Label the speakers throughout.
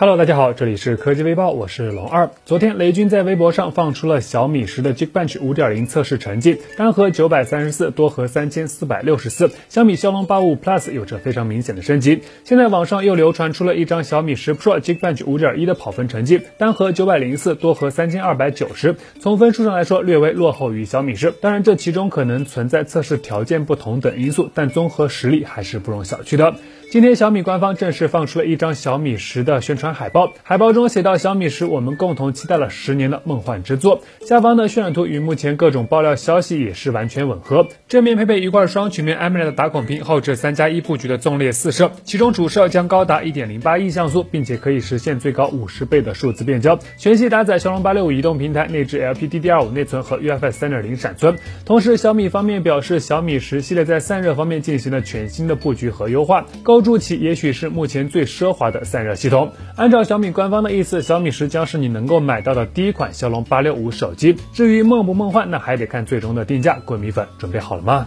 Speaker 1: Hello，大家好，这里是科技微报，我是龙二。昨天雷军在微博上放出了小米十的 Geekbench 5.0测试成绩，单核934，多核3464，相比骁龙八五 Plus 有着非常明显的升级。现在网上又流传出了一张小米十 Pro Geekbench 5.1的跑分成绩，单核904，多核3290，从分数上来说略微落后于小米十。当然，这其中可能存在测试条件不同等因素，但综合实力还是不容小觑的。今天小米官方正式放出了一张小米十的宣传海报，海报中写到小米十，我们共同期待了十年的梦幻之作。下方的渲染图与目前各种爆料消息也是完全吻合。正面配备一块双曲面 AMOLED 的打孔屏，后置三加一布局的纵列四摄，其中主摄将高达一点零八亿像素，并且可以实现最高五十倍的数字变焦。全系搭载骁龙八六五移动平台，内置 LPDDR5 内存和 UFS 三点零闪存。同时，小米方面表示，小米十系列在散热方面进行了全新的布局和优化。高筑起也许是目前最奢华的散热系统。按照小米官方的意思，小米十将是你能够买到的第一款骁龙八六五手机。至于梦不梦幻，那还得看最终的定价。各位米粉准备好了吗？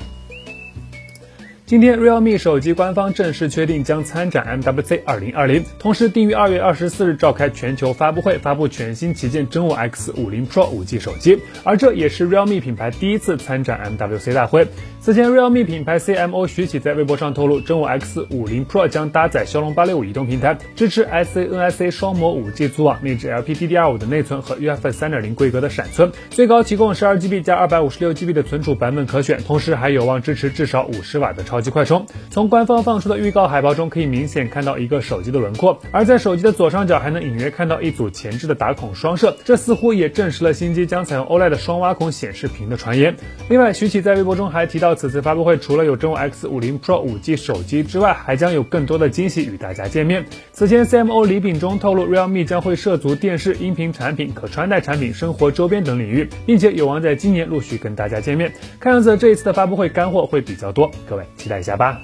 Speaker 1: 今天，realme 手机官方正式确定将参展 MWC 二零二零，同时定于二月二十四日召开全球发布会，发布全新旗舰真我 X 五零 Pro 五 G 手机。而这也是 realme 品牌第一次参展 MWC 大会。此前，realme 品牌 CMO 徐启在微博上透露，真我 X 五零 Pro 将搭载骁龙八六五移动平台，支持 SA NSA 双模五 G 组网，内置 LPDDR 五的内存和 UFS 三点零规格的闪存，最高提供十二 GB 加二百五十六 GB 的存储版本可选，同时还有望支持至少五十瓦的超级快充。从官方放出的预告海报中，可以明显看到一个手机的轮廓，而在手机的左上角还能隐约看到一组前置的打孔双摄，这似乎也证实了新机将采用 OLED 双挖孔显示屏的传言。另外，徐启在微博中还提到，此次发布会除了有真我 X 五零 Pro 五 G 手机之外，还将有更多的惊喜与大家见面。此前，CMO 李秉忠透露，realme 将会涉足电视、音频产品、可穿戴产品、生活周边等领域，并且有望在今年陆续跟大家见面。看样子这一次的发布会干货会比较多，各位期待一下吧。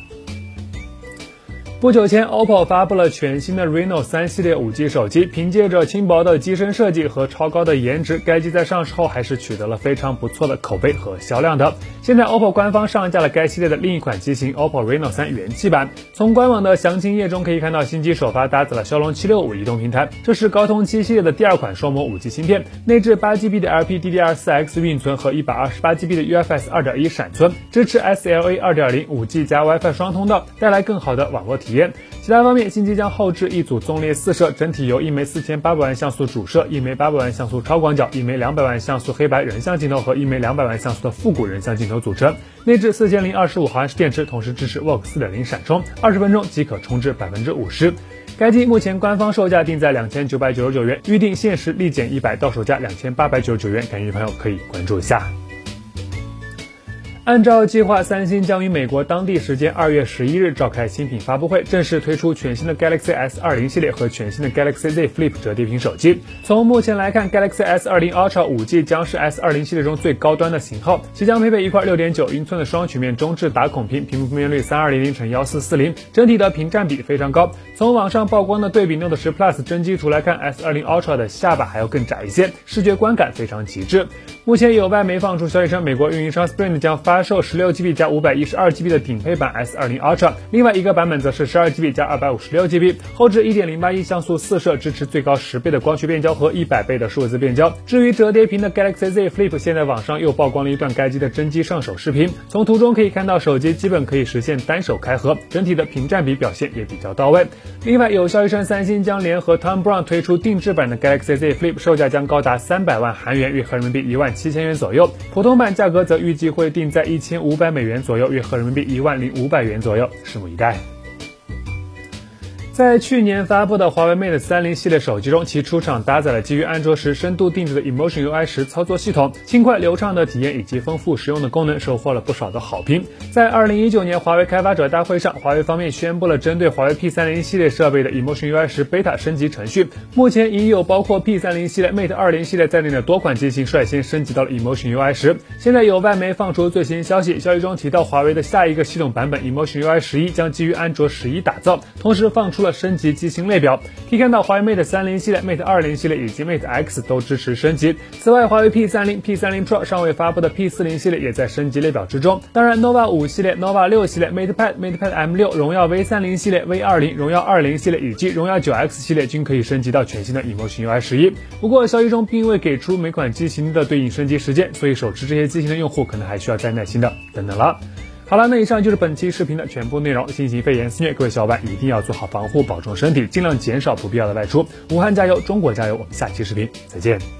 Speaker 1: 不久前，OPPO 发布了全新的 Reno 三系列 5G 手机，凭借着轻薄的机身设计和超高的颜值，该机在上市后还是取得了非常不错的口碑和销量的。现在，OPPO 官方上架了该系列的另一款机型 OPPO Reno 3元气版。从官网的详情页中可以看到，新机首发搭载了骁龙765移动平台，这是高通七系列的第二款双模 5G 芯片，内置 8GB 的 LPDDR4X 运存和 128GB 的 UFS 2.1闪存，支持 SLA 2.0 5G 加 WiFi 双通道，带来更好的网络体。体验。其他方面，新机将后置一组纵列四摄，整体由一枚四千八百万像素主摄、一枚八百万像素超广角、一枚两百万像素黑白人像镜头和一枚两百万像素的复古人像镜头组成。内置四千零二十五毫安时电池，同时支持 VOOC 四点零闪充，二十分钟即可充至百分之五十。该机目前官方售价定在两千九百九十九元，预定限时立减一百，到手价两千八百九十九元。感兴趣朋友可以关注一下。按照计划，三星将于美国当地时间二月十一日召开新品发布会，正式推出全新的 Galaxy S 二零系列和全新的 Galaxy Z Flip 折叠屏手机。从目前来看，Galaxy S 二零 Ultra 五 G 将是 S 二零系列中最高端的型号，其将配备一块六点九英寸的双曲面中置打孔屏，屏幕分辨率三二零零乘幺四四零，整体的屏占比非常高。从网上曝光的对比 Note 十 Plus 真机图来看，S 二零 Ultra 的下巴还要更窄一些，视觉观感非常极致。目前有外媒放出消息称，美国运营商 Sprint 将发售十六 GB 加五百一十二 GB 的顶配版 S 二零 Ultra，另外一个版本则是十二 GB 加二百五十六 GB，后置一点零八亿像素四摄，支持最高十倍的光学变焦和一百倍的数字变焦。至于折叠屏的 Galaxy Z Flip，现在网上又曝光了一段该机的真机上手视频，从图中可以看到手机基本可以实现单手开合，整体的屏占比表现也比较到位。另外有消息称，三星将联合 Tom Brown 推出定制版的 Galaxy Z Flip，售价将高达三百万韩元，约合人民币一万。七千元左右，普通版价格则预计会定在一千五百美元左右，约合人民币一万零五百元左右，拭目以待。在去年发布的华为 Mate 三零系列手机中，其出厂搭载了基于安卓十深度定制的 Emotion UI 十操作系统，轻快流畅的体验以及丰富实用的功能，收获了不少的好评。在二零一九年华为开发者大会上，华为方面宣布了针对华为 P 三零系列设备的 Emotion UI 十 Beta 升级程序。目前已有包括 P 三零系列、Mate 二零系列在内的多款机型率先升级到了 Emotion UI 十。现在有外媒放出最新消息，消息中提到华为的下一个系统版本 Emotion UI 十一将基于安卓十一打造，同时放出了。升级机型列表，可以看到华为 Mate 三零系列、Mate 二零系列以及 Mate X 都支持升级。此外，华为 P 三零、P 三零 Pro 尚未发布的 P 四零系列也在升级列表之中。当然，nova 五系列、nova 六系列、MatePad、MatePad M 六、荣耀 V 三零系列、V 二零、荣耀二零系列以及荣耀九 X 系列均可以升级到全新的 Emotion UI 十一。不过，消息中并未给出每款机型的对应升级时间，所以手持这些机型的用户可能还需要再耐心的等等了。好了，那以上就是本期视频的全部内容。新型肺炎肆虐，各位小伙伴一定要做好防护，保重身体，尽量减少不必要的外出。武汉加油，中国加油！我们下期视频再见。